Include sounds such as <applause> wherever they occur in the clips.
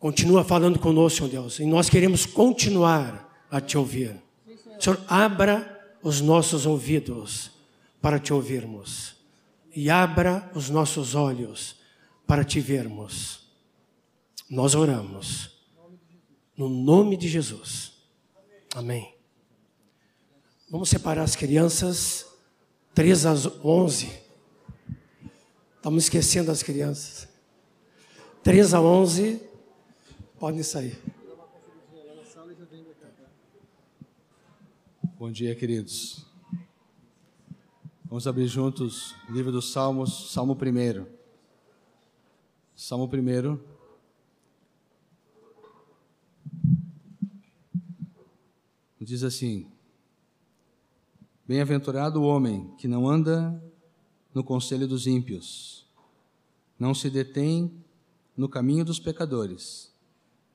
Continua falando conosco, Deus, e nós queremos continuar a te ouvir. Senhor, abra os nossos ouvidos para te ouvirmos e abra os nossos olhos para te vermos. Nós oramos no nome de Jesus. Amém. Vamos separar as crianças 3 às 11. Estamos esquecendo as crianças. 3 a 11 podem sair. Bom dia, queridos. Vamos abrir juntos o livro dos Salmos, Salmo 1. Salmo 1. Diz assim: Bem-aventurado o homem que não anda no conselho dos ímpios, não se detém no caminho dos pecadores,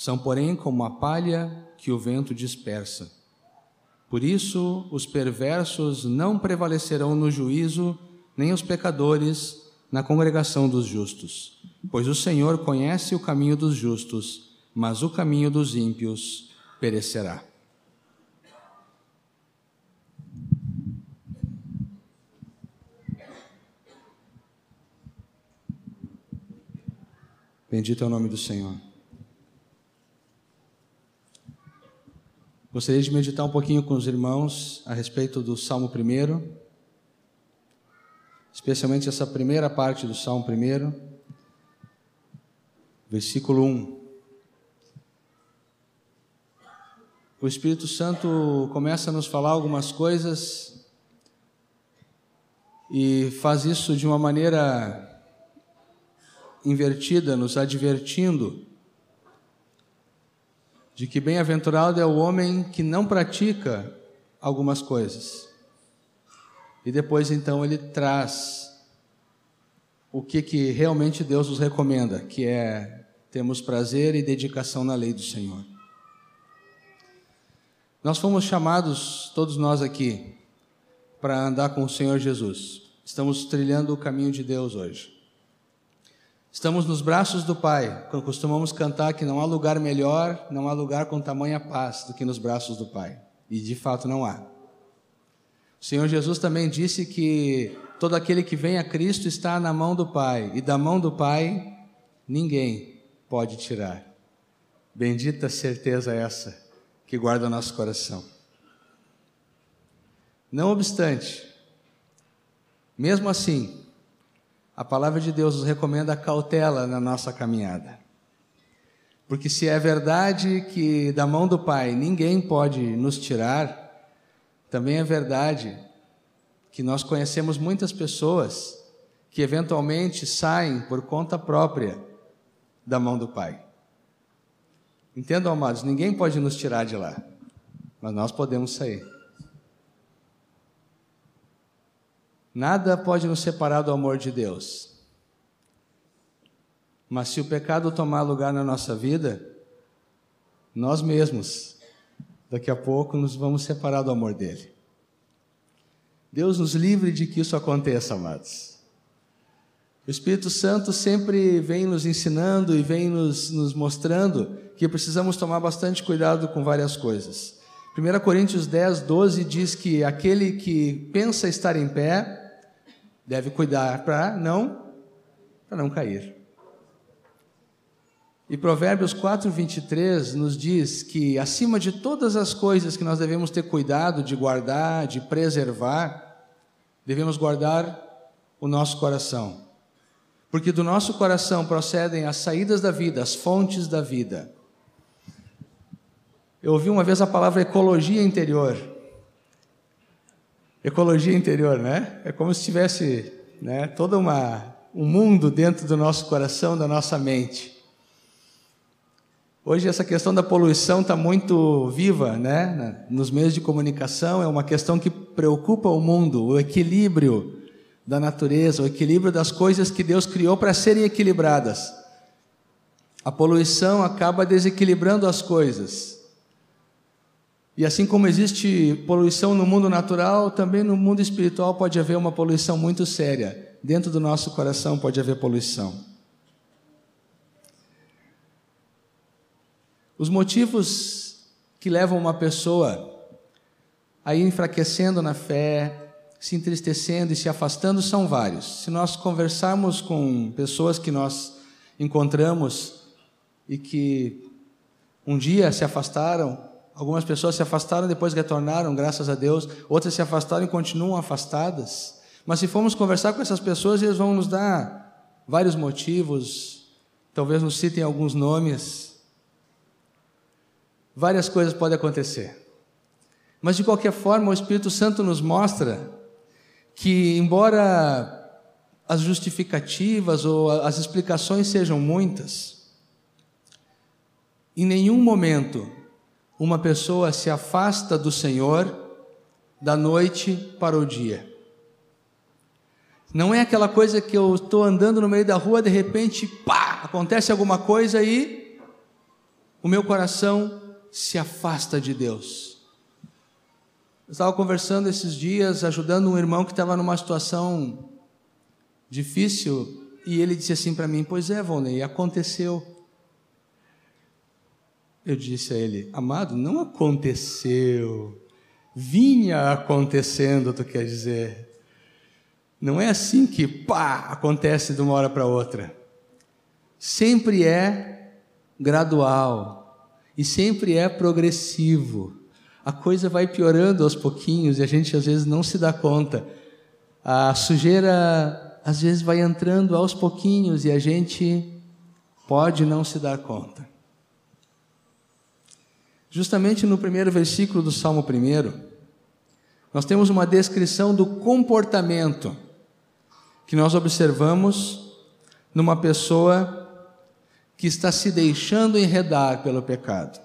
São, porém, como a palha que o vento dispersa. Por isso, os perversos não prevalecerão no juízo, nem os pecadores na congregação dos justos. Pois o Senhor conhece o caminho dos justos, mas o caminho dos ímpios perecerá. Bendito é o nome do Senhor. Gostaria de meditar um pouquinho com os irmãos a respeito do Salmo 1, especialmente essa primeira parte do Salmo 1, versículo 1. O Espírito Santo começa a nos falar algumas coisas e faz isso de uma maneira invertida, nos advertindo de que bem-aventurado é o homem que não pratica algumas coisas. E depois então ele traz o que, que realmente Deus nos recomenda, que é termos prazer e dedicação na lei do Senhor. Nós fomos chamados, todos nós aqui, para andar com o Senhor Jesus. Estamos trilhando o caminho de Deus hoje. Estamos nos braços do Pai, quando costumamos cantar que não há lugar melhor, não há lugar com tamanha paz do que nos braços do Pai. E de fato não há. O Senhor Jesus também disse que todo aquele que vem a Cristo está na mão do Pai, e da mão do Pai ninguém pode tirar. Bendita certeza essa que guarda nosso coração. Não obstante, mesmo assim, a palavra de Deus nos recomenda cautela na nossa caminhada. Porque se é verdade que da mão do Pai ninguém pode nos tirar, também é verdade que nós conhecemos muitas pessoas que eventualmente saem por conta própria da mão do Pai. Entendam, amados, ninguém pode nos tirar de lá, mas nós podemos sair. Nada pode nos separar do amor de Deus. Mas se o pecado tomar lugar na nossa vida, nós mesmos, daqui a pouco, nos vamos separar do amor dele. Deus nos livre de que isso aconteça, amados. O Espírito Santo sempre vem nos ensinando e vem nos, nos mostrando que precisamos tomar bastante cuidado com várias coisas. 1 Coríntios 10, 12 diz que aquele que pensa estar em pé deve cuidar para não, não cair. E Provérbios 4, 23 nos diz que, acima de todas as coisas que nós devemos ter cuidado de guardar, de preservar, devemos guardar o nosso coração. Porque do nosso coração procedem as saídas da vida, as fontes da vida. Eu ouvi uma vez a palavra ecologia interior. Ecologia interior, né? É como se tivesse né, todo uma, um mundo dentro do nosso coração, da nossa mente. Hoje essa questão da poluição está muito viva, né? Nos meios de comunicação é uma questão que preocupa o mundo, o equilíbrio da natureza, o equilíbrio das coisas que Deus criou para serem equilibradas. A poluição acaba desequilibrando as coisas. E assim como existe poluição no mundo natural, também no mundo espiritual pode haver uma poluição muito séria. Dentro do nosso coração pode haver poluição. Os motivos que levam uma pessoa a ir enfraquecendo na fé, se entristecendo e se afastando são vários. Se nós conversarmos com pessoas que nós encontramos e que um dia se afastaram, algumas pessoas se afastaram depois retornaram, graças a Deus, outras se afastaram e continuam afastadas. Mas se formos conversar com essas pessoas, eles vão nos dar vários motivos, talvez nos citem alguns nomes várias coisas podem acontecer. Mas de qualquer forma, o Espírito Santo nos mostra que, embora as justificativas ou as explicações sejam muitas, em nenhum momento uma pessoa se afasta do Senhor da noite para o dia. Não é aquela coisa que eu estou andando no meio da rua, de repente, pá, acontece alguma coisa e o meu coração se afasta de Deus. Eu estava conversando esses dias, ajudando um irmão que estava numa situação difícil, e ele disse assim para mim: Pois é, Volney, aconteceu. Eu disse a ele: Amado, não aconteceu. Vinha acontecendo, tu quer dizer. Não é assim que pá, acontece de uma hora para outra. Sempre é gradual, e sempre é progressivo. A coisa vai piorando aos pouquinhos e a gente às vezes não se dá conta. A sujeira às vezes vai entrando aos pouquinhos e a gente pode não se dar conta. Justamente no primeiro versículo do Salmo 1, nós temos uma descrição do comportamento que nós observamos numa pessoa que está se deixando enredar pelo pecado.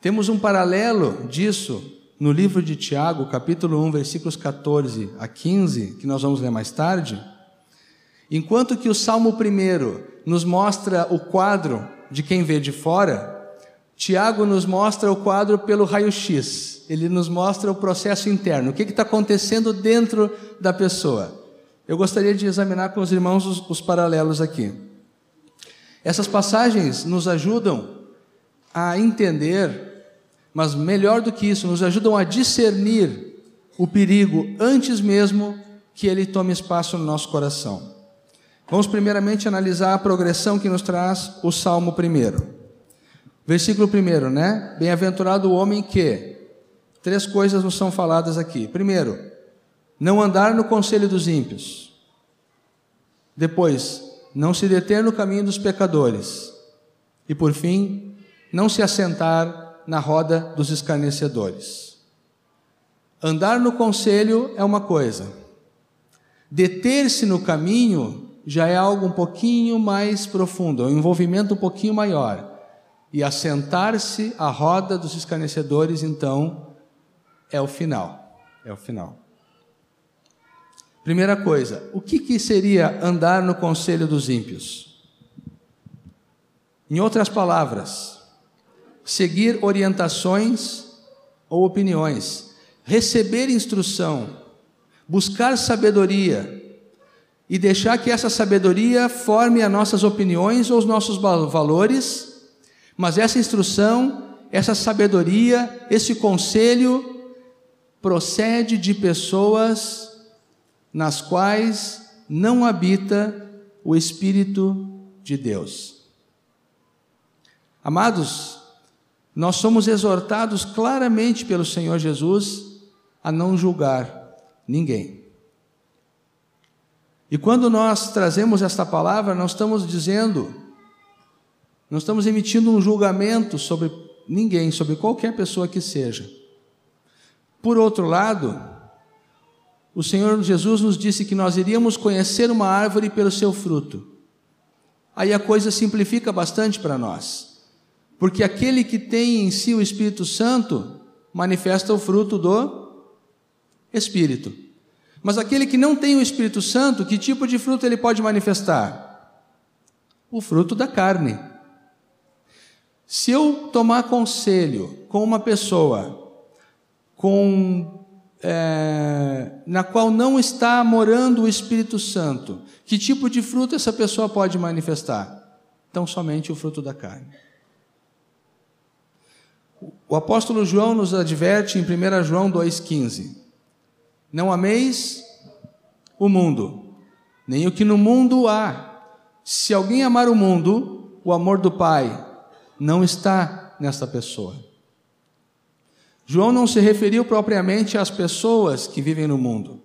Temos um paralelo disso no livro de Tiago, capítulo 1, versículos 14 a 15, que nós vamos ler mais tarde. Enquanto que o Salmo 1 nos mostra o quadro de quem vê de fora, Tiago nos mostra o quadro pelo raio-x. Ele nos mostra o processo interno, o que está acontecendo dentro da pessoa. Eu gostaria de examinar com os irmãos os, os paralelos aqui. Essas passagens nos ajudam a entender, mas melhor do que isso, nos ajudam a discernir o perigo antes mesmo que ele tome espaço no nosso coração. Vamos primeiramente analisar a progressão que nos traz o Salmo 1. Versículo 1, né? Bem-aventurado o homem que. Três coisas nos são faladas aqui. Primeiro, não andar no conselho dos ímpios. Depois, não se deter no caminho dos pecadores, e por fim, não se assentar na roda dos escarnecedores. Andar no conselho é uma coisa, deter-se no caminho já é algo um pouquinho mais profundo, é um envolvimento um pouquinho maior. E assentar-se à roda dos escarnecedores, então, é o final. É o final. Primeira coisa, o que, que seria andar no conselho dos ímpios? Em outras palavras, seguir orientações ou opiniões, receber instrução, buscar sabedoria e deixar que essa sabedoria forme as nossas opiniões ou os nossos valores, mas essa instrução, essa sabedoria, esse conselho procede de pessoas nas quais não habita o Espírito de Deus. Amados, nós somos exortados claramente pelo Senhor Jesus a não julgar ninguém. E quando nós trazemos esta palavra, nós estamos dizendo, nós estamos emitindo um julgamento sobre ninguém, sobre qualquer pessoa que seja. Por outro lado, o Senhor Jesus nos disse que nós iríamos conhecer uma árvore pelo seu fruto. aí a coisa simplifica bastante para nós. Porque aquele que tem em si o Espírito Santo manifesta o fruto do Espírito. Mas aquele que não tem o Espírito Santo, que tipo de fruto ele pode manifestar? O fruto da carne. Se eu tomar conselho com uma pessoa com, é, na qual não está morando o Espírito Santo, que tipo de fruto essa pessoa pode manifestar? Então, somente o fruto da carne. O apóstolo João nos adverte em 1 João 2,15: Não ameis o mundo, nem o que no mundo há. Se alguém amar o mundo, o amor do Pai não está nesta pessoa. João não se referiu propriamente às pessoas que vivem no mundo,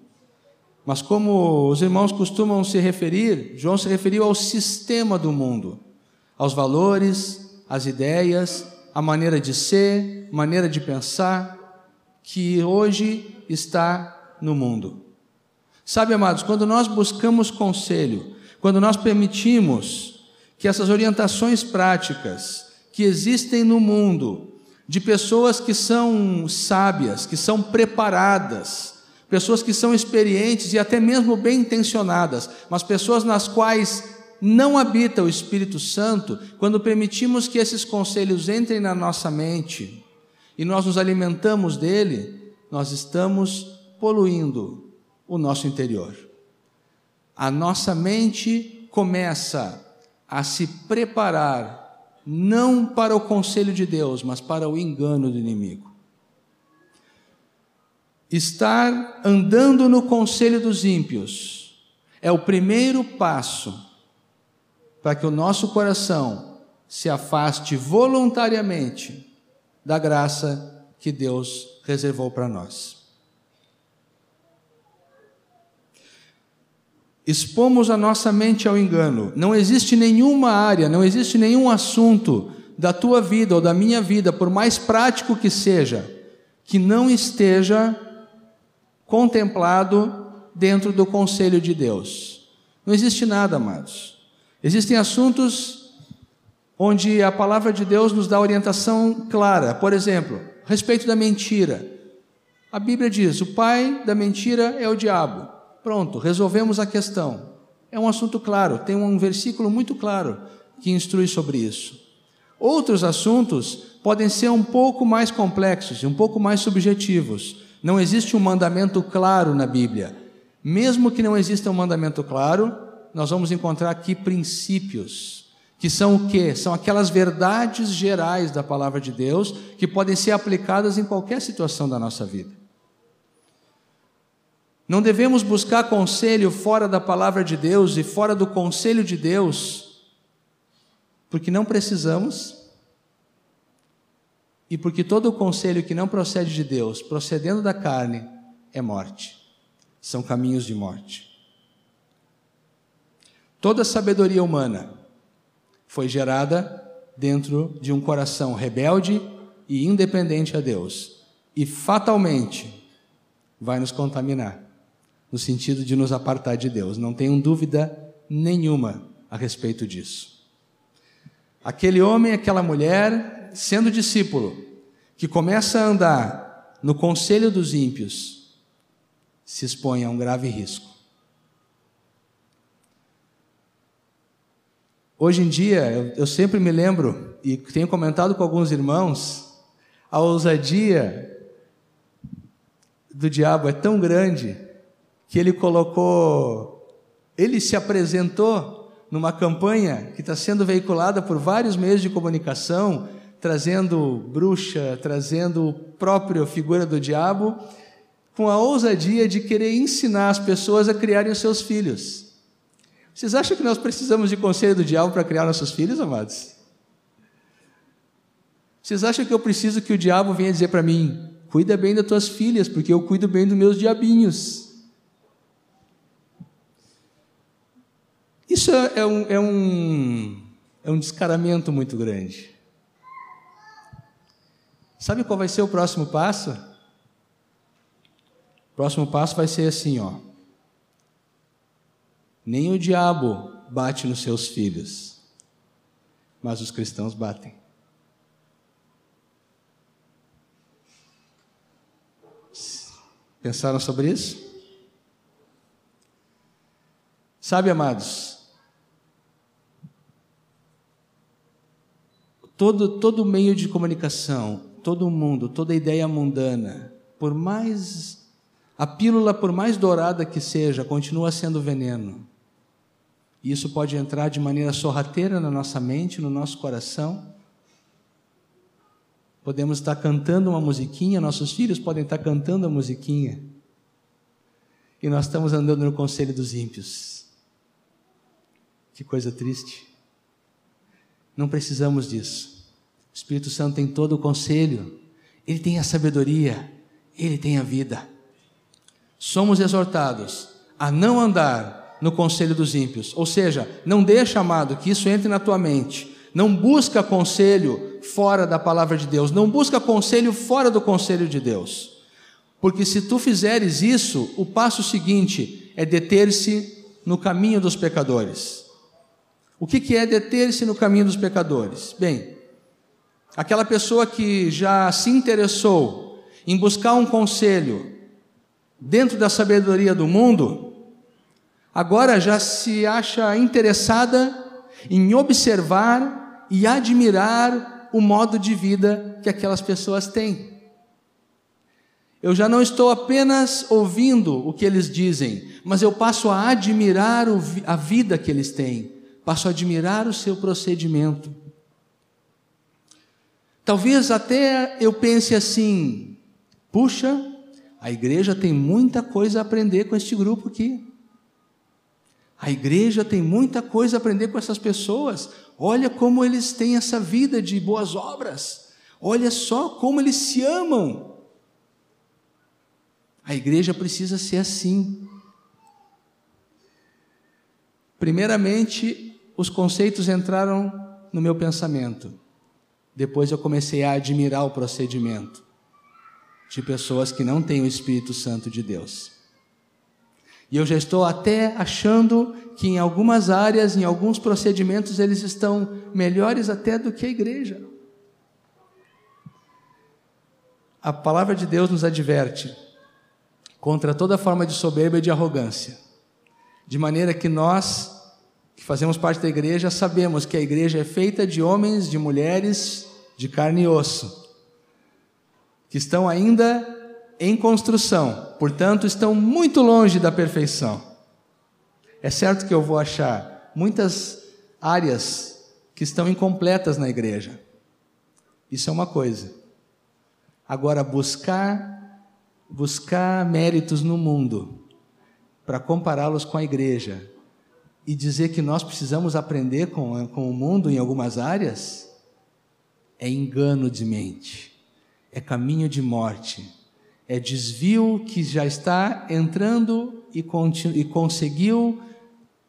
mas como os irmãos costumam se referir, João se referiu ao sistema do mundo, aos valores, às ideias, a maneira de ser, maneira de pensar, que hoje está no mundo. Sabe, amados, quando nós buscamos conselho, quando nós permitimos que essas orientações práticas que existem no mundo, de pessoas que são sábias, que são preparadas, pessoas que são experientes e até mesmo bem intencionadas, mas pessoas nas quais não habita o Espírito Santo quando permitimos que esses conselhos entrem na nossa mente e nós nos alimentamos dele, nós estamos poluindo o nosso interior. A nossa mente começa a se preparar não para o conselho de Deus, mas para o engano do inimigo. Estar andando no conselho dos ímpios é o primeiro passo para que o nosso coração se afaste voluntariamente da graça que Deus reservou para nós. Expomos a nossa mente ao engano. Não existe nenhuma área, não existe nenhum assunto da tua vida ou da minha vida, por mais prático que seja, que não esteja contemplado dentro do conselho de Deus. Não existe nada, amados. Existem assuntos onde a palavra de Deus nos dá orientação clara. Por exemplo, respeito da mentira. A Bíblia diz: o pai da mentira é o diabo. Pronto, resolvemos a questão. É um assunto claro, tem um versículo muito claro que instrui sobre isso. Outros assuntos podem ser um pouco mais complexos e um pouco mais subjetivos. Não existe um mandamento claro na Bíblia. Mesmo que não exista um mandamento claro, nós vamos encontrar aqui princípios, que são o quê? São aquelas verdades gerais da palavra de Deus que podem ser aplicadas em qualquer situação da nossa vida. Não devemos buscar conselho fora da palavra de Deus e fora do conselho de Deus, porque não precisamos e porque todo conselho que não procede de Deus, procedendo da carne, é morte. São caminhos de morte. Toda sabedoria humana foi gerada dentro de um coração rebelde e independente a Deus, e fatalmente vai nos contaminar, no sentido de nos apartar de Deus. Não tenham dúvida nenhuma a respeito disso. Aquele homem, aquela mulher, sendo discípulo, que começa a andar no conselho dos ímpios, se expõe a um grave risco. Hoje em dia, eu, eu sempre me lembro, e tenho comentado com alguns irmãos, a ousadia do diabo é tão grande que ele colocou, ele se apresentou numa campanha que está sendo veiculada por vários meios de comunicação, trazendo bruxa, trazendo a própria figura do diabo, com a ousadia de querer ensinar as pessoas a criarem os seus filhos. Vocês acham que nós precisamos de conselho do diabo para criar nossos filhos, amados? Vocês acham que eu preciso que o diabo venha dizer para mim: cuida bem das tuas filhas, porque eu cuido bem dos meus diabinhos? Isso é, é um, é um, é um descaramento muito grande. Sabe qual vai ser o próximo passo? O próximo passo vai ser assim, ó. Nem o diabo bate nos seus filhos. mas os cristãos batem. Pensaram sobre isso? Sabe, amados, todo, todo meio de comunicação, todo mundo, toda ideia mundana, por mais a pílula, por mais dourada que seja, continua sendo veneno. E isso pode entrar de maneira sorrateira na nossa mente, no nosso coração. Podemos estar cantando uma musiquinha, nossos filhos podem estar cantando a musiquinha. E nós estamos andando no conselho dos ímpios. Que coisa triste. Não precisamos disso. O Espírito Santo tem todo o conselho, ele tem a sabedoria, ele tem a vida. Somos exortados a não andar no conselho dos ímpios, ou seja, não deixa, amado, que isso entre na tua mente. Não busca conselho fora da palavra de Deus, não busca conselho fora do conselho de Deus. Porque se tu fizeres isso, o passo seguinte é deter-se no caminho dos pecadores. O que, que é deter-se no caminho dos pecadores? Bem, aquela pessoa que já se interessou em buscar um conselho dentro da sabedoria do mundo, agora já se acha interessada em observar e admirar o modo de vida que aquelas pessoas têm. Eu já não estou apenas ouvindo o que eles dizem, mas eu passo a admirar a vida que eles têm, passo a admirar o seu procedimento. Talvez até eu pense assim: puxa, a igreja tem muita coisa a aprender com este grupo aqui. A igreja tem muita coisa a aprender com essas pessoas. Olha como eles têm essa vida de boas obras. Olha só como eles se amam. A igreja precisa ser assim. Primeiramente, os conceitos entraram no meu pensamento. Depois eu comecei a admirar o procedimento de pessoas que não têm o Espírito Santo de Deus. E eu já estou até achando que em algumas áreas, em alguns procedimentos, eles estão melhores até do que a igreja. A palavra de Deus nos adverte contra toda forma de soberba e de arrogância, de maneira que nós, que fazemos parte da igreja, sabemos que a igreja é feita de homens, de mulheres, de carne e osso, que estão ainda em construção, portanto, estão muito longe da perfeição. É certo que eu vou achar muitas áreas que estão incompletas na igreja. Isso é uma coisa. Agora, buscar buscar méritos no mundo para compará-los com a igreja e dizer que nós precisamos aprender com, com o mundo em algumas áreas é engano de mente, é caminho de morte é desvio que já está entrando e, e conseguiu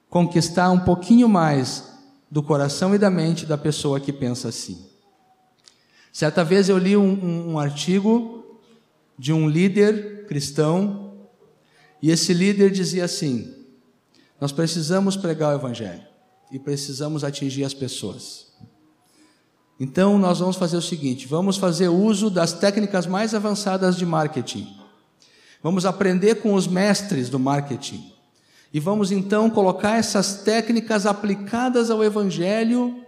conquistar um pouquinho mais do coração e da mente da pessoa que pensa assim. Certa vez eu li um, um, um artigo de um líder cristão e esse líder dizia assim: Nós precisamos pregar o Evangelho e precisamos atingir as pessoas. Então, nós vamos fazer o seguinte: vamos fazer uso das técnicas mais avançadas de marketing. Vamos aprender com os mestres do marketing. E vamos então colocar essas técnicas aplicadas ao Evangelho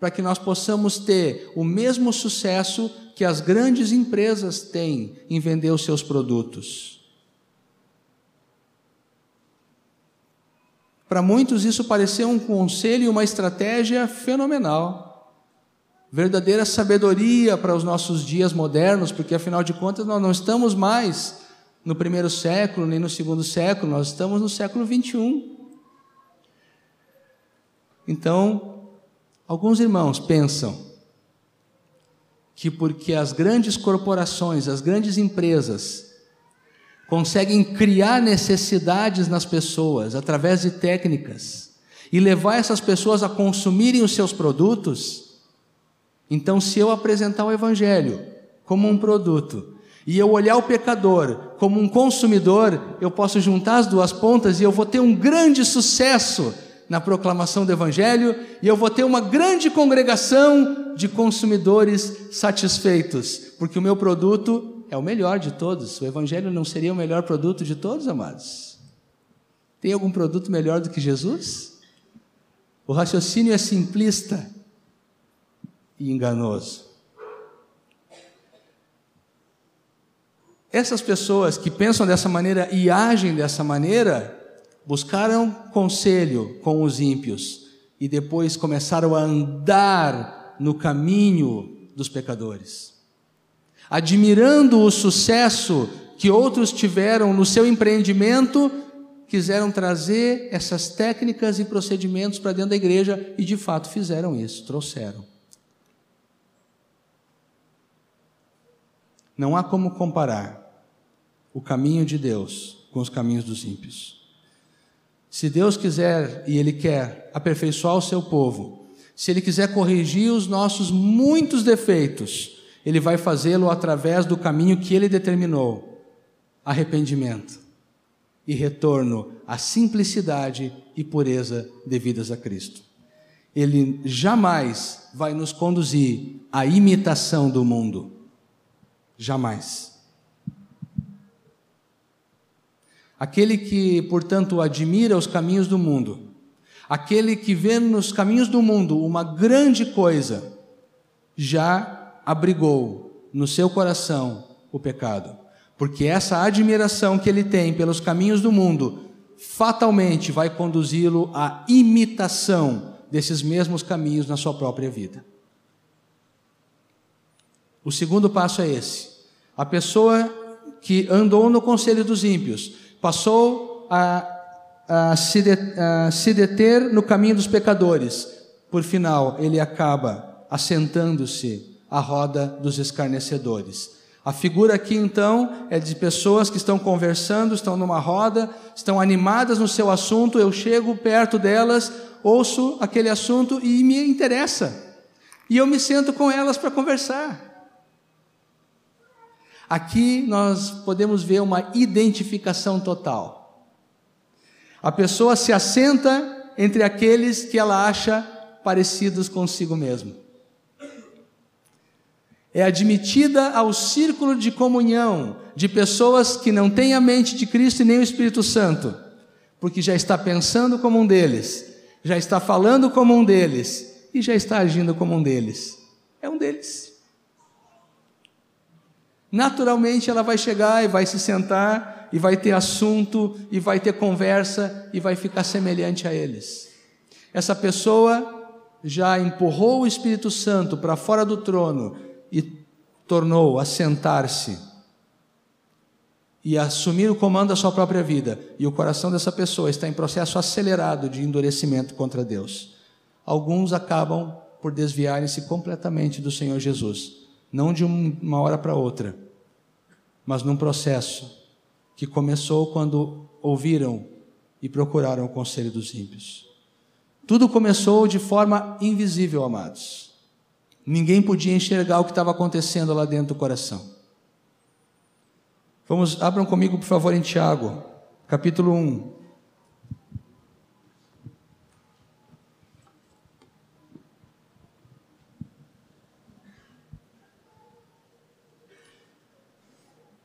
para que nós possamos ter o mesmo sucesso que as grandes empresas têm em vender os seus produtos. Para muitos, isso pareceu um conselho e uma estratégia fenomenal verdadeira sabedoria para os nossos dias modernos, porque afinal de contas nós não estamos mais no primeiro século nem no segundo século, nós estamos no século 21. Então, alguns irmãos pensam que porque as grandes corporações, as grandes empresas, conseguem criar necessidades nas pessoas através de técnicas e levar essas pessoas a consumirem os seus produtos, então, se eu apresentar o Evangelho como um produto e eu olhar o pecador como um consumidor, eu posso juntar as duas pontas e eu vou ter um grande sucesso na proclamação do Evangelho e eu vou ter uma grande congregação de consumidores satisfeitos, porque o meu produto é o melhor de todos. O Evangelho não seria o melhor produto de todos, amados? Tem algum produto melhor do que Jesus? O raciocínio é simplista e enganoso. Essas pessoas que pensam dessa maneira e agem dessa maneira, buscaram conselho com os ímpios e depois começaram a andar no caminho dos pecadores. Admirando o sucesso que outros tiveram no seu empreendimento, quiseram trazer essas técnicas e procedimentos para dentro da igreja e de fato fizeram isso, trouxeram. Não há como comparar o caminho de Deus com os caminhos dos ímpios. Se Deus quiser e Ele quer aperfeiçoar o seu povo, se Ele quiser corrigir os nossos muitos defeitos, Ele vai fazê-lo através do caminho que Ele determinou: arrependimento e retorno à simplicidade e pureza devidas a Cristo. Ele jamais vai nos conduzir à imitação do mundo. Jamais. aquele que, portanto, admira os caminhos do mundo, aquele que vê nos caminhos do mundo uma grande coisa, já abrigou no seu coração o pecado, porque essa admiração que ele tem pelos caminhos do mundo fatalmente vai conduzi-lo à imitação desses mesmos caminhos na sua própria vida. O segundo passo é esse. A pessoa que andou no conselho dos ímpios passou a, a, se, de, a se deter no caminho dos pecadores. Por final, ele acaba assentando-se à roda dos escarnecedores. A figura aqui então é de pessoas que estão conversando, estão numa roda, estão animadas no seu assunto. Eu chego perto delas, ouço aquele assunto e me interessa. E eu me sento com elas para conversar. Aqui nós podemos ver uma identificação total. A pessoa se assenta entre aqueles que ela acha parecidos consigo mesma. É admitida ao círculo de comunhão de pessoas que não têm a mente de Cristo e nem o Espírito Santo, porque já está pensando como um deles, já está falando como um deles e já está agindo como um deles. É um deles naturalmente ela vai chegar e vai se sentar e vai ter assunto e vai ter conversa e vai ficar semelhante a eles. Essa pessoa já empurrou o Espírito Santo para fora do trono e tornou a sentar-se e assumir o comando da sua própria vida, e o coração dessa pessoa está em processo acelerado de endurecimento contra Deus. Alguns acabam por desviarem-se completamente do Senhor Jesus não de uma hora para outra, mas num processo que começou quando ouviram e procuraram o conselho dos ímpios. Tudo começou de forma invisível, amados. Ninguém podia enxergar o que estava acontecendo lá dentro do coração. Vamos, abram comigo, por favor, em Tiago, capítulo 1.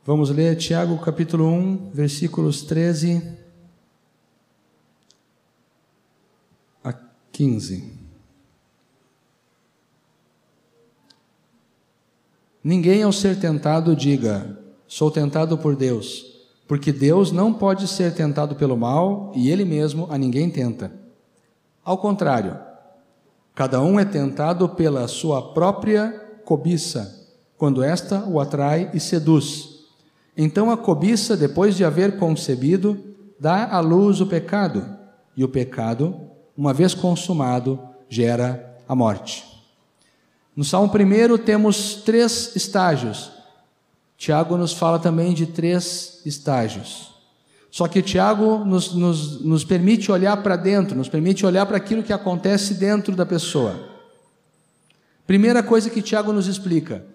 Vamos ler Tiago capítulo 1, versículos 13 a 15. Ninguém ao ser tentado diga: Sou tentado por Deus, porque Deus não pode ser tentado pelo mal e Ele mesmo a ninguém tenta. Ao contrário, cada um é tentado pela sua própria cobiça, quando esta o atrai e seduz. Então a cobiça, depois de haver concebido, dá à luz o pecado, e o pecado, uma vez consumado, gera a morte. No Salmo 1 temos três estágios. Tiago nos fala também de três estágios. Só que Tiago nos, nos, nos permite olhar para dentro, nos permite olhar para aquilo que acontece dentro da pessoa. Primeira coisa que Tiago nos explica: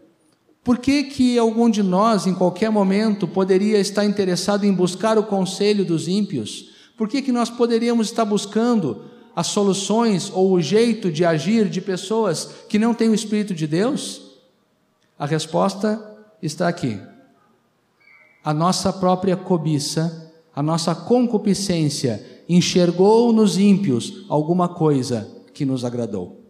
por que, que algum de nós, em qualquer momento, poderia estar interessado em buscar o conselho dos ímpios? Por que, que nós poderíamos estar buscando as soluções ou o jeito de agir de pessoas que não têm o Espírito de Deus? A resposta está aqui. A nossa própria cobiça, a nossa concupiscência enxergou nos ímpios alguma coisa que nos agradou.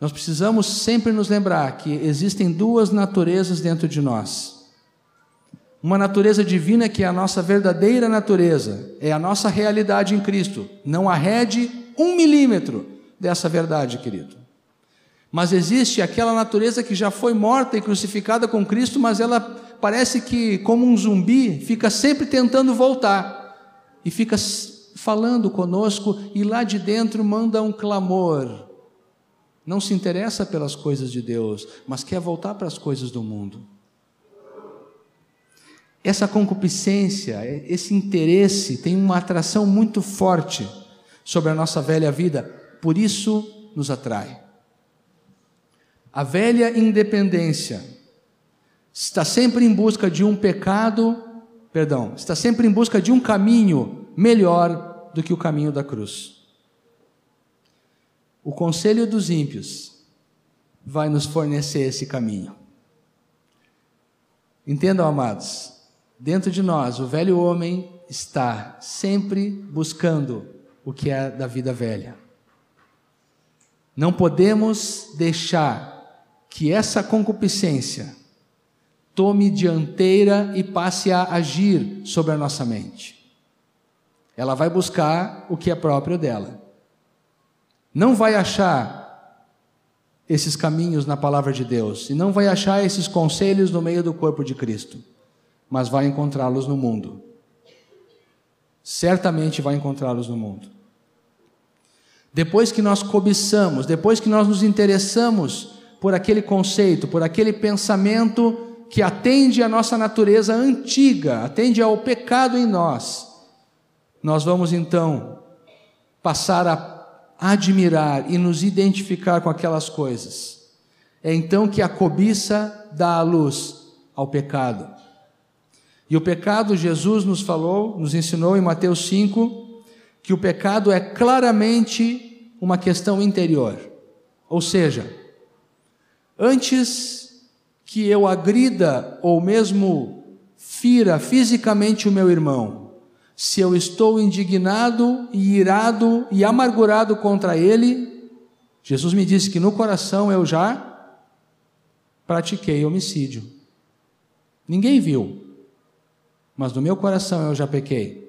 Nós precisamos sempre nos lembrar que existem duas naturezas dentro de nós. Uma natureza divina que é a nossa verdadeira natureza, é a nossa realidade em Cristo. Não arrede um milímetro dessa verdade, querido. Mas existe aquela natureza que já foi morta e crucificada com Cristo, mas ela parece que, como um zumbi, fica sempre tentando voltar e fica falando conosco e lá de dentro manda um clamor. Não se interessa pelas coisas de Deus, mas quer voltar para as coisas do mundo. Essa concupiscência, esse interesse tem uma atração muito forte sobre a nossa velha vida, por isso nos atrai. A velha independência está sempre em busca de um pecado, perdão, está sempre em busca de um caminho melhor do que o caminho da cruz. O conselho dos ímpios vai nos fornecer esse caminho. Entendam, amados, Dentro de nós, o velho homem está sempre buscando o que é da vida velha. Não podemos deixar que essa concupiscência tome dianteira e passe a agir sobre a nossa mente. Ela vai buscar o que é próprio dela. Não vai achar esses caminhos na palavra de Deus e não vai achar esses conselhos no meio do corpo de Cristo mas vai encontrá-los no mundo. Certamente vai encontrá-los no mundo. Depois que nós cobiçamos, depois que nós nos interessamos por aquele conceito, por aquele pensamento que atende à nossa natureza antiga, atende ao pecado em nós, nós vamos então passar a admirar e nos identificar com aquelas coisas. É então que a cobiça dá a luz ao pecado. E o pecado, Jesus nos falou, nos ensinou em Mateus 5, que o pecado é claramente uma questão interior. Ou seja, antes que eu agrida ou mesmo fira fisicamente o meu irmão, se eu estou indignado e irado e amargurado contra ele, Jesus me disse que no coração eu já pratiquei homicídio. Ninguém viu, mas no meu coração eu já pequei.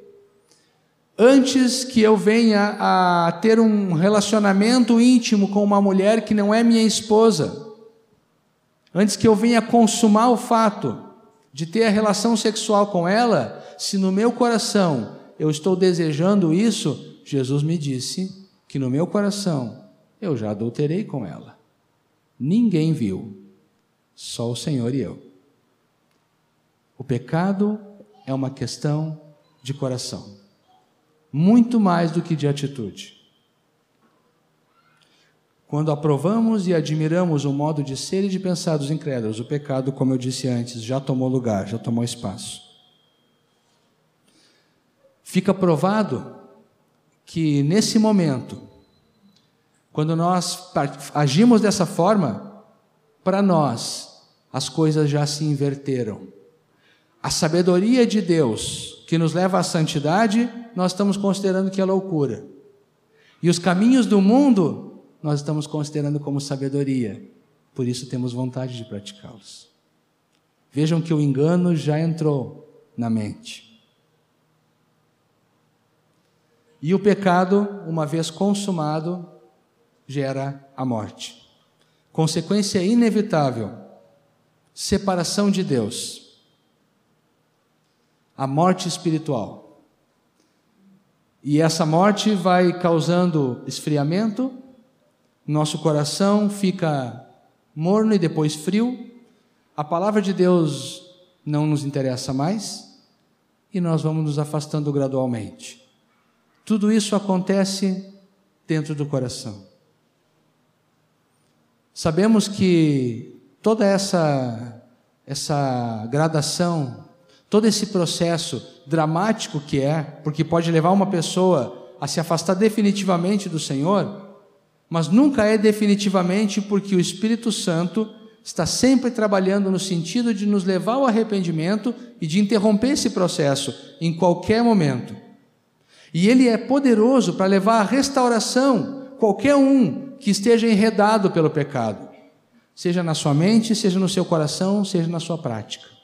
Antes que eu venha a ter um relacionamento íntimo com uma mulher que não é minha esposa, antes que eu venha consumar o fato de ter a relação sexual com ela, se no meu coração eu estou desejando isso, Jesus me disse que no meu coração eu já adulterei com ela. Ninguém viu, só o Senhor e eu. O pecado é uma questão de coração, muito mais do que de atitude. Quando aprovamos e admiramos o modo de ser e de pensar dos incrédulos, o pecado, como eu disse antes, já tomou lugar, já tomou espaço. Fica provado que nesse momento, quando nós agimos dessa forma, para nós as coisas já se inverteram. A sabedoria de Deus, que nos leva à santidade, nós estamos considerando que é loucura. E os caminhos do mundo, nós estamos considerando como sabedoria. Por isso temos vontade de praticá-los. Vejam que o engano já entrou na mente. E o pecado, uma vez consumado, gera a morte. Consequência inevitável: separação de Deus a morte espiritual. E essa morte vai causando esfriamento, nosso coração fica morno e depois frio, a palavra de Deus não nos interessa mais e nós vamos nos afastando gradualmente. Tudo isso acontece dentro do coração. Sabemos que toda essa essa gradação todo esse processo dramático que é, porque pode levar uma pessoa a se afastar definitivamente do Senhor, mas nunca é definitivamente porque o Espírito Santo está sempre trabalhando no sentido de nos levar ao arrependimento e de interromper esse processo em qualquer momento. E ele é poderoso para levar à restauração qualquer um que esteja enredado pelo pecado, seja na sua mente, seja no seu coração, seja na sua prática.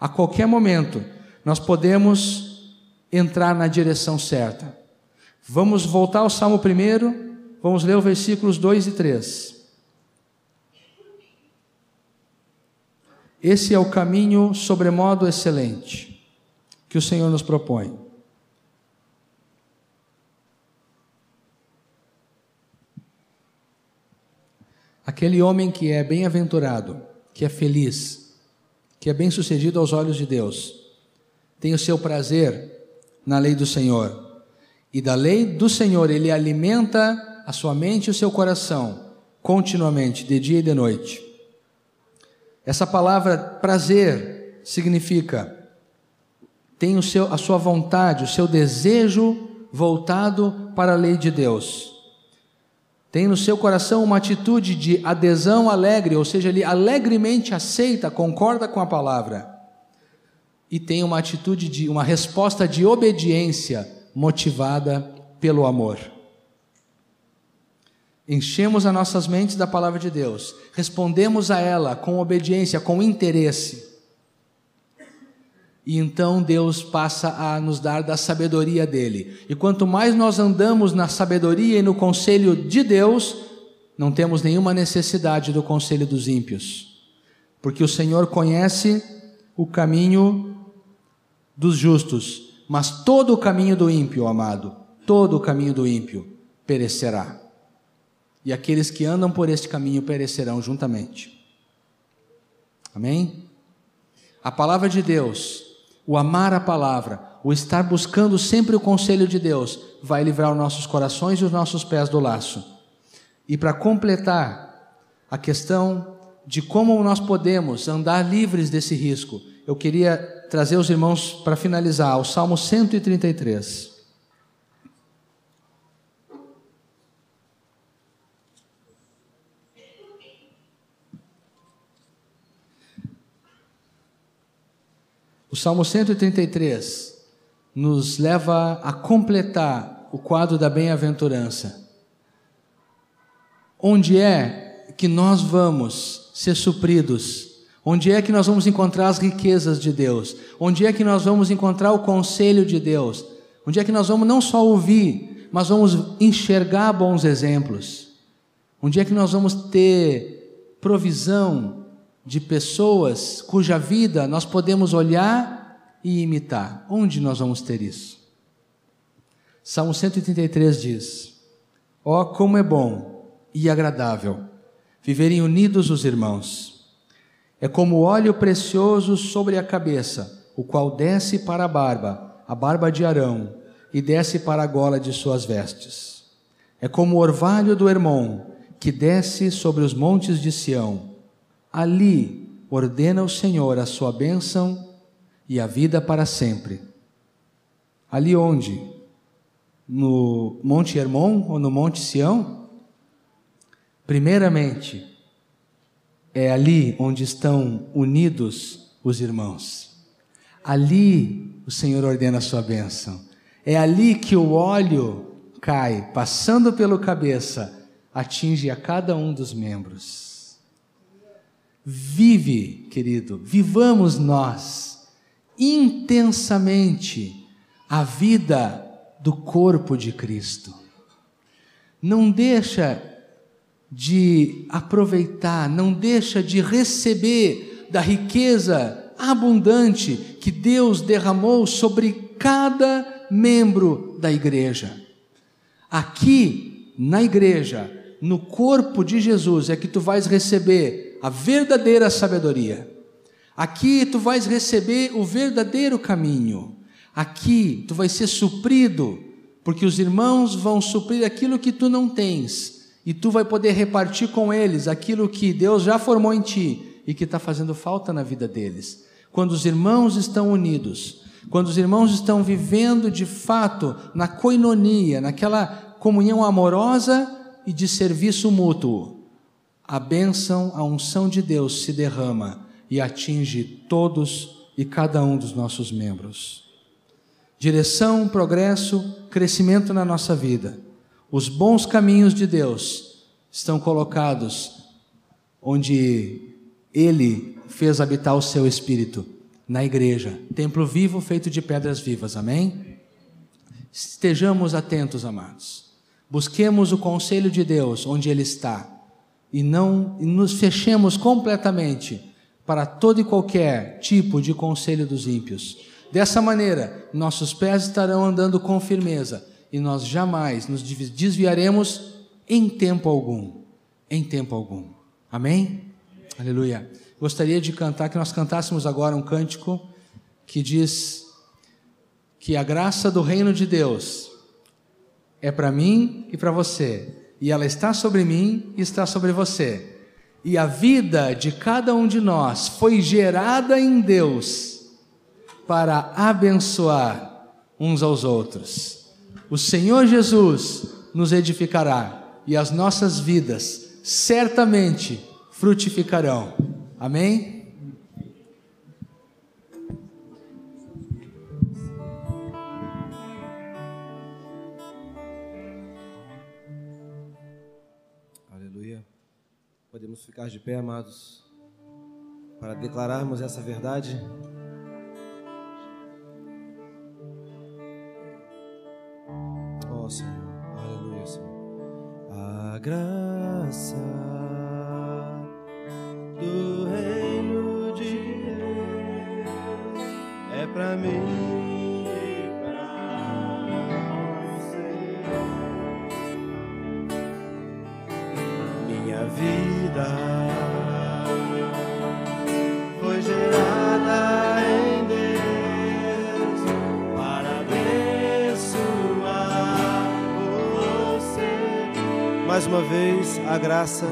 A qualquer momento, nós podemos entrar na direção certa. Vamos voltar ao Salmo 1, vamos ler os versículos 2 e 3. Esse é o caminho sobremodo excelente que o Senhor nos propõe. Aquele homem que é bem-aventurado, que é feliz, que é bem-sucedido aos olhos de Deus, tem o seu prazer na lei do Senhor. E da lei do Senhor ele alimenta a sua mente e o seu coração continuamente, de dia e de noite. Essa palavra prazer significa tem o seu, a sua vontade, o seu desejo voltado para a lei de Deus. Tem no seu coração uma atitude de adesão alegre, ou seja, ele alegremente aceita, concorda com a palavra. E tem uma atitude de uma resposta de obediência motivada pelo amor. Enchemos as nossas mentes da palavra de Deus, respondemos a ela com obediência, com interesse. E então Deus passa a nos dar da sabedoria dele. E quanto mais nós andamos na sabedoria e no conselho de Deus, não temos nenhuma necessidade do conselho dos ímpios. Porque o Senhor conhece o caminho dos justos, mas todo o caminho do ímpio, amado, todo o caminho do ímpio perecerá e aqueles que andam por este caminho perecerão juntamente. Amém? A palavra de Deus, o amar a palavra, o estar buscando sempre o conselho de Deus, vai livrar os nossos corações e os nossos pés do laço. E para completar a questão de como nós podemos andar livres desse risco, eu queria trazer os irmãos para finalizar o Salmo 133. O Salmo 133 nos leva a completar o quadro da bem-aventurança. Onde é que nós vamos ser supridos? Onde é que nós vamos encontrar as riquezas de Deus? Onde é que nós vamos encontrar o conselho de Deus? Onde é que nós vamos não só ouvir, mas vamos enxergar bons exemplos? Onde é que nós vamos ter provisão de pessoas cuja vida nós podemos olhar e imitar. Onde nós vamos ter isso? Salmo 133 diz: Ó, oh, como é bom e agradável viverem unidos os irmãos. É como óleo precioso sobre a cabeça, o qual desce para a barba, a barba de Arão, e desce para a gola de suas vestes. É como o orvalho do Hermon, que desce sobre os montes de Sião Ali ordena o Senhor a sua bênção e a vida para sempre. Ali onde? No Monte Hermon ou no Monte Sião? Primeiramente, é ali onde estão unidos os irmãos. Ali o Senhor ordena a sua bênção. É ali que o óleo cai, passando pelo cabeça, atinge a cada um dos membros. Vive, querido, vivamos nós intensamente a vida do corpo de Cristo. Não deixa de aproveitar, não deixa de receber da riqueza abundante que Deus derramou sobre cada membro da igreja. Aqui na igreja, no corpo de Jesus, é que tu vais receber a verdadeira sabedoria. Aqui tu vais receber o verdadeiro caminho. Aqui tu vais ser suprido, porque os irmãos vão suprir aquilo que tu não tens, e tu vai poder repartir com eles aquilo que Deus já formou em ti e que está fazendo falta na vida deles. Quando os irmãos estão unidos, quando os irmãos estão vivendo de fato na coinonia, naquela comunhão amorosa e de serviço mútuo, a bênção, a unção de Deus se derrama e atinge todos e cada um dos nossos membros. Direção, progresso, crescimento na nossa vida. Os bons caminhos de Deus estão colocados onde Ele fez habitar o seu espírito, na igreja, templo vivo feito de pedras vivas, amém? Estejamos atentos, amados. Busquemos o conselho de Deus onde Ele está e não e nos fechemos completamente para todo e qualquer tipo de conselho dos ímpios. Dessa maneira, nossos pés estarão andando com firmeza e nós jamais nos desviaremos em tempo algum. Em tempo algum. Amém? Aleluia. Gostaria de cantar, que nós cantássemos agora um cântico que diz que a graça do reino de Deus é para mim e para você, e ela está sobre mim e está sobre você e a vida de cada um de nós foi gerada em Deus para abençoar uns aos outros. O Senhor Jesus nos edificará e as nossas vidas certamente frutificarão. Amém? Podemos ficar de pé, amados, para declararmos essa verdade. Ó oh, Senhor, aleluia, Senhor. A graça a graça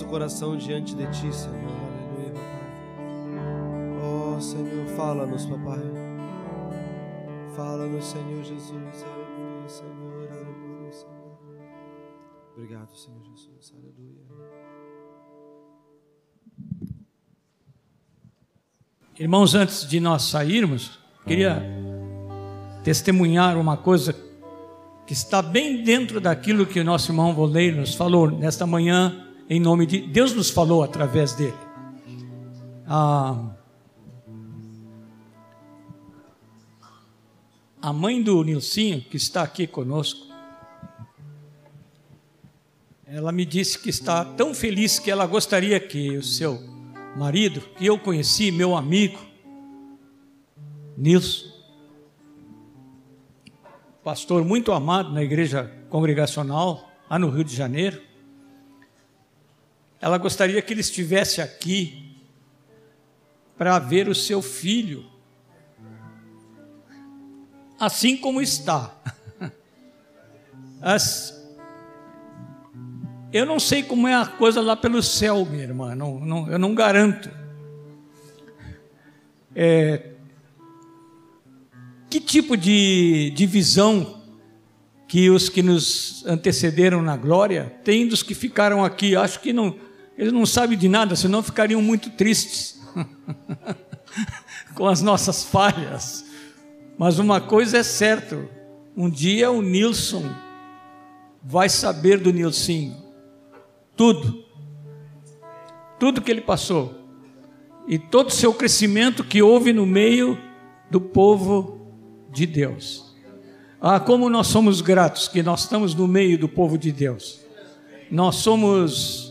nosso coração diante de Ti, Senhor. Aleluia, papai. Oh, Senhor, fala-nos, papai. Fala-nos, Senhor Jesus. Aleluia, Senhor. Aleluia, Senhor. Obrigado, Senhor Jesus. Aleluia. Irmãos, antes de nós sairmos, queria testemunhar uma coisa que está bem dentro daquilo que o nosso irmão Voleiro nos falou nesta manhã, em nome de Deus nos falou através dele. A, a mãe do Nilcinho, que está aqui conosco, ela me disse que está tão feliz que ela gostaria que o seu marido, que eu conheci, meu amigo, Nilson, pastor muito amado na igreja congregacional, lá no Rio de Janeiro. Ela gostaria que ele estivesse aqui para ver o seu filho, assim como está. <laughs> As, eu não sei como é a coisa lá pelo céu, minha irmã, não, não, eu não garanto. É, que tipo de, de visão que os que nos antecederam na glória têm dos que ficaram aqui? Acho que não, eles não sabem de nada, senão ficariam muito tristes <laughs> com as nossas falhas. Mas uma coisa é certa: um dia o Nilson vai saber do Nilcinho tudo, tudo que ele passou e todo o seu crescimento que houve no meio do povo de Deus. Ah, como nós somos gratos que nós estamos no meio do povo de Deus. Nós somos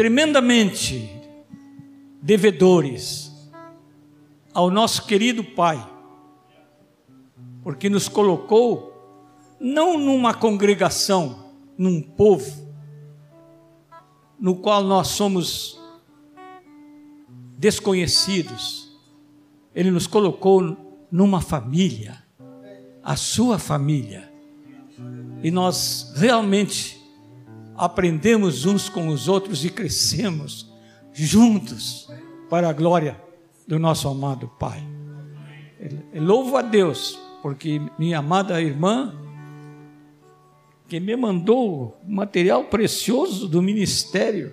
tremendamente devedores ao nosso querido Pai, porque nos colocou não numa congregação, num povo, no qual nós somos desconhecidos. Ele nos colocou numa família, a sua família. E nós realmente aprendemos uns com os outros e crescemos juntos para a glória do nosso amado Pai. Eu louvo a Deus, porque minha amada irmã, que me mandou material precioso do ministério,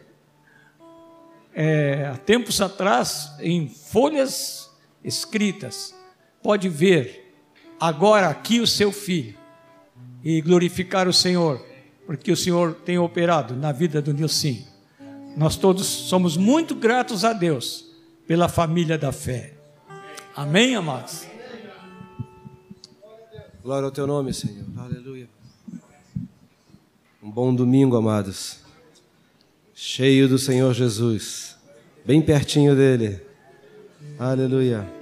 é, há tempos atrás, em folhas escritas, pode ver agora aqui o seu filho e glorificar o Senhor, porque o Senhor tem operado na vida do Nilcinho. Nós todos somos muito gratos a Deus pela família da fé. Amém, amados? Glória ao teu nome, Senhor. Aleluia. Um bom domingo, amados. Cheio do Senhor Jesus. Bem pertinho dele. Aleluia.